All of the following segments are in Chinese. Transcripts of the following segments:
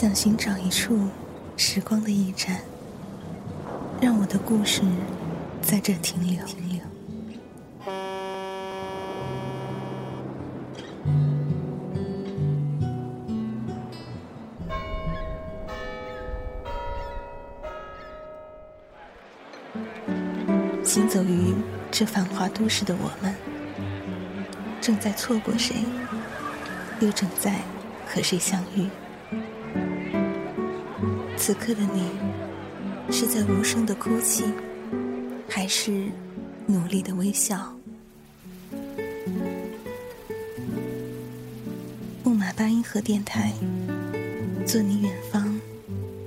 想寻找一处时光的驿站，让我的故事在这停留。行走于这繁华都市的我们，正在错过谁，又正在和谁相遇？此刻的你，是在无声的哭泣，还是努力的微笑？木马八音盒电台，做你远方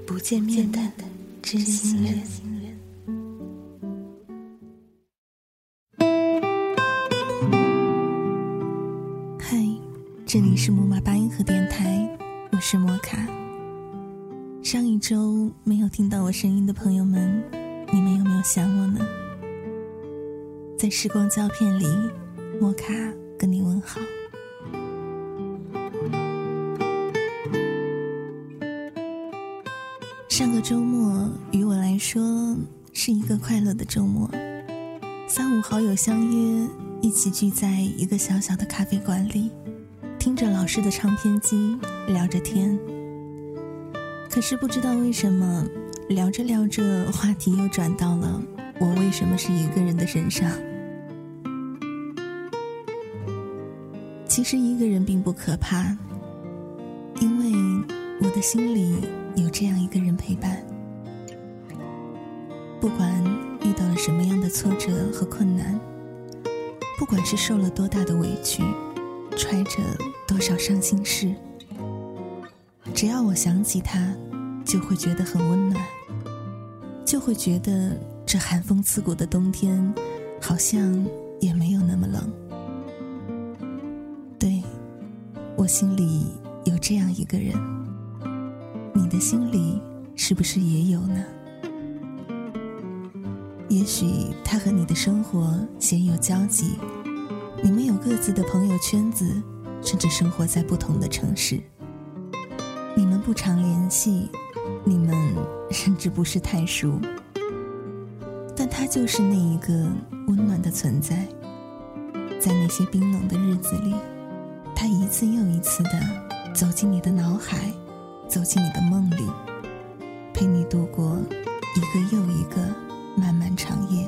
不见面的真心人。周没有听到我声音的朋友们，你们有没有想我呢？在时光胶片里，摩卡跟你问好。上个周末于我来说是一个快乐的周末，三五好友相约一起聚在一个小小的咖啡馆里，听着老式的唱片机，聊着天。可是不知道为什么，聊着聊着，话题又转到了我为什么是一个人的身上。其实一个人并不可怕，因为我的心里有这样一个人陪伴。不管遇到了什么样的挫折和困难，不管是受了多大的委屈，揣着多少伤心事。只要我想起他，就会觉得很温暖，就会觉得这寒风刺骨的冬天，好像也没有那么冷。对，我心里有这样一个人，你的心里是不是也有呢？也许他和你的生活鲜有交集，你们有各自的朋友圈子，甚至生活在不同的城市。你们不常联系，你们甚至不是太熟，但他就是那一个温暖的存在。在那些冰冷的日子里，他一次又一次的走进你的脑海，走进你的梦里，陪你度过一个又一个漫漫长夜。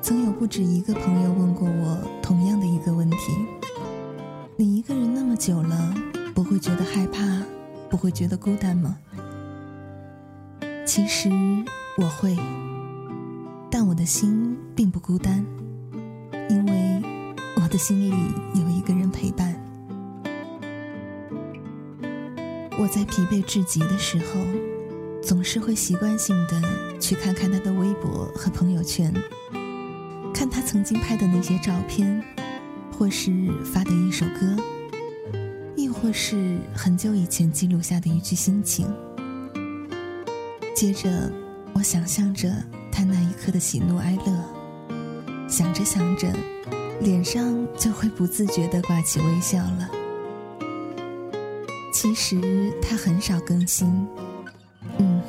曾有不止一个朋友觉得孤单吗？其实我会，但我的心并不孤单，因为我的心里有一个人陪伴。我在疲惫至极的时候，总是会习惯性的去看看他的微博和朋友圈。看他曾经拍的那些照片，或是发的一首歌，或是很久以前记录下的一句心情。接着，我想象着他那一刻的喜怒哀乐，想着想着，脸上就会不自觉地挂起微笑了。其实他很少更新，嗯，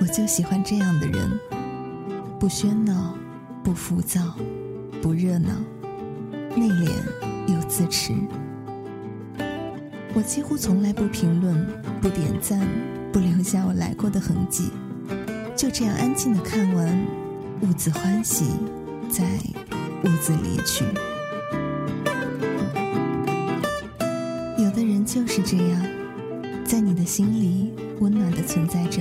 我就喜欢这样的人，不喧闹。不浮躁，不热闹，内敛又自持。我几乎从来不评论，不点赞，不留下我来过的痕迹，就这样安静的看完，兀自欢喜，再兀自离去。有的人就是这样，在你的心里温暖的存在着，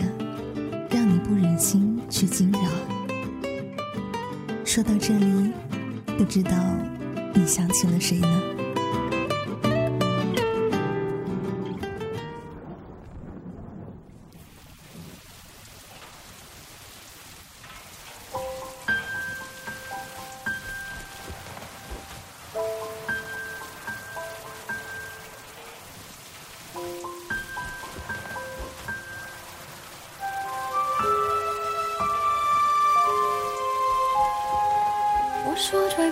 让你不忍心去惊扰。说到这里，不知道你想起了谁呢？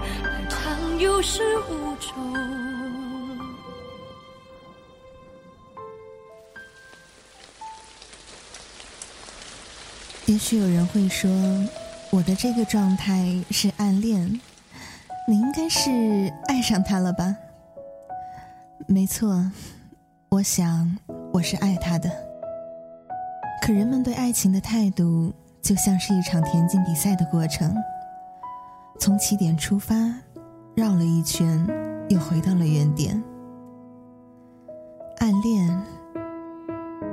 有始无终。也许有人会说，我的这个状态是暗恋，你应该是爱上他了吧？没错，我想我是爱他的。可人们对爱情的态度，就像是一场田径比赛的过程，从起点出发，绕了一圈，又回到了原点。暗恋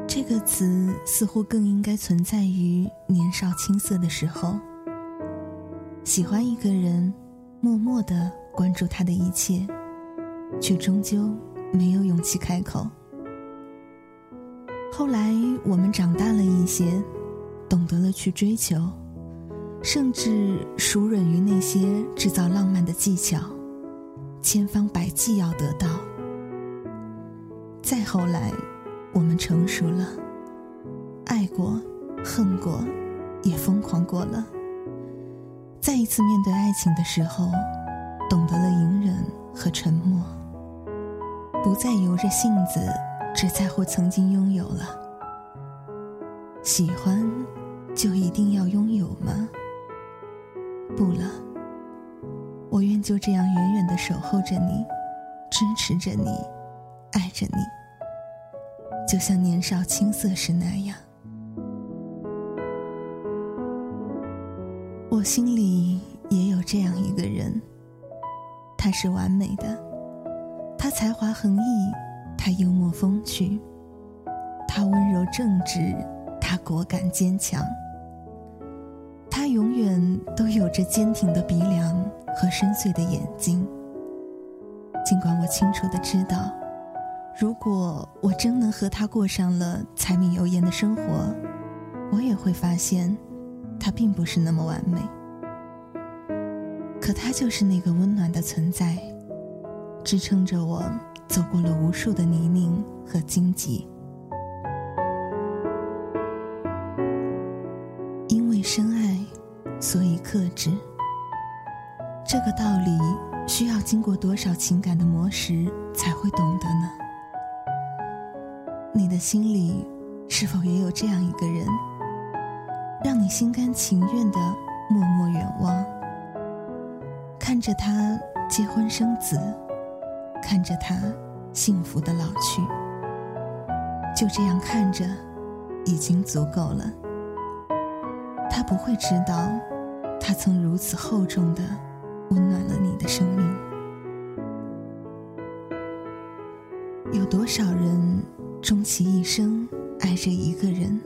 这个词，似乎更应该存在于年少青涩的时候。喜欢一个人，默默的关注他的一切，却终究。没有勇气开口。后来我们长大了一些，懂得了去追求，甚至熟稔于那些制造浪漫的技巧，千方百计要得到。再后来，我们成熟了，爱过，恨过，也疯狂过了。再一次面对爱情的时候，懂得了隐忍和沉默。不再由着性子，只在乎曾经拥有了。喜欢，就一定要拥有吗？不了，我愿就这样远远的守候着你，支持着你，爱着你，就像年少青涩时那样。我心里也有这样一个人，他是完美的。他才华横溢，他幽默风趣，他温柔正直，他果敢坚强。永远都有着坚挺的鼻梁和深邃的眼睛。尽管我清楚的知道，如果我真能和他过上了柴米油盐的生活，我也会发现，他并不是那么完美。可他就是那个温暖的存在。支撑着我走过了无数的泥泞和荆棘，所以克制。这个道理需要经过多少情感的磨蚀才会懂得呢？你的心里是否也有这样一个人，让你心甘情愿的默默远望，看着他结婚生子？看着他幸福的老去，就这样看着，已经足够了。他不会知道，他曾如此厚重的温暖了你的生命。有多少人终其一生爱着一个人？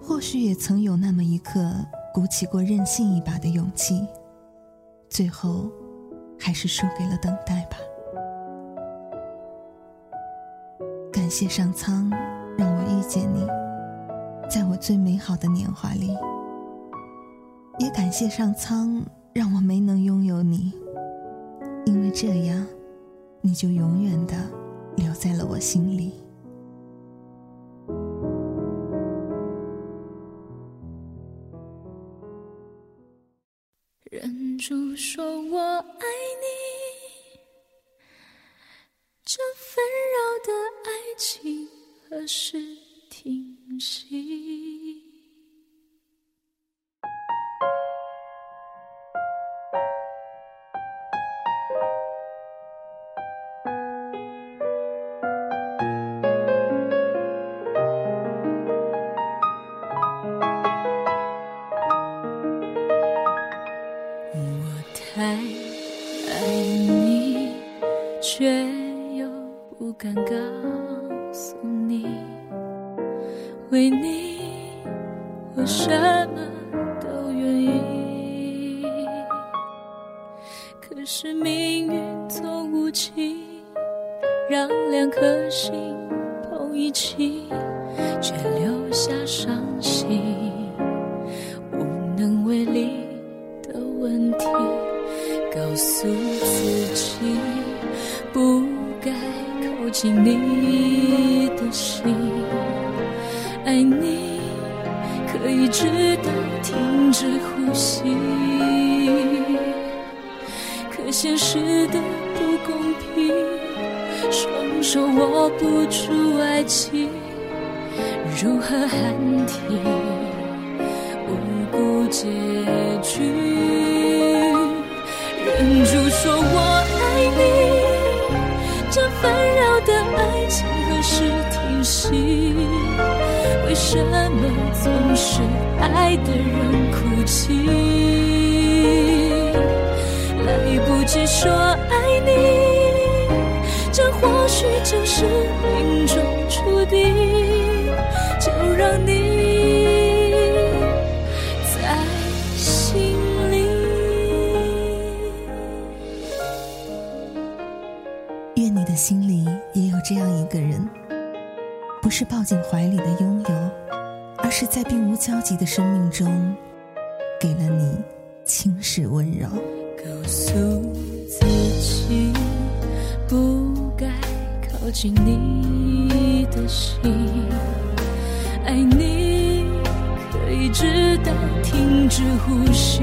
或许也曾有那么一刻鼓起过任性一把的勇气，最后还是输给了等待吧。感谢上苍，让我遇见你，在我最美好的年华里。也感谢上苍，让我没能拥有你，因为这样，你就永远的留在了我心里。忍住说我爱你，这纷扰的爱情何时停息？为你我什么都愿意。可是命运总无情，让两颗心碰一起，却留下伤心，无能为力的问题。告诉自己，不该靠近你现实的不公平，双手握不住爱情，如何喊停？无辜结局。忍住说我爱你，这纷扰的爱情何时停息？为什么总是爱的人哭泣？不及说爱你，这或许就是命中注定，就让你。心里也有这样一个人，不是抱进怀里的拥有，而是在并无交集的生命中，给了你轻视温柔。告诉自己，不该靠近你的心，爱你可以直到停止呼吸，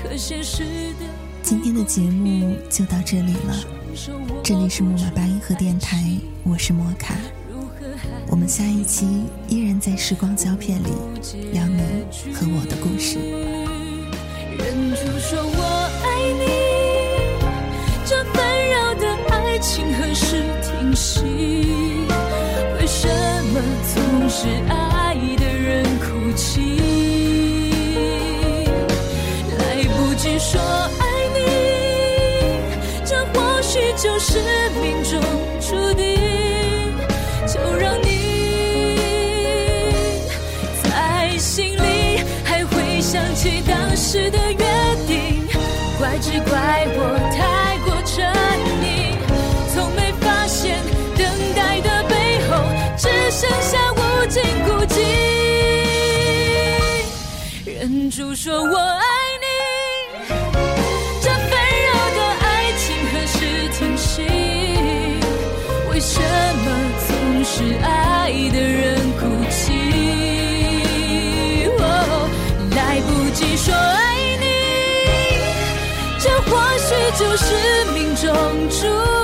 可现实的。今天的节目就到这里了，这里是木马八音盒电台，我是摩卡，我们下一期依然在时光胶片里聊你和我的故事。忍住说我爱你，这纷扰的爱情何时停息？为什么总是爱的人哭泣？来不及说爱你，这或许。就是命中注定，就让你在心里还会想起当时的。只怪我太过沉溺，从没发现等待的背后只剩下无尽孤寂。忍住说我爱你，这纷扰的爱情何时停息？为什么总。是爱的人哭泣，来不及说就是命中注定。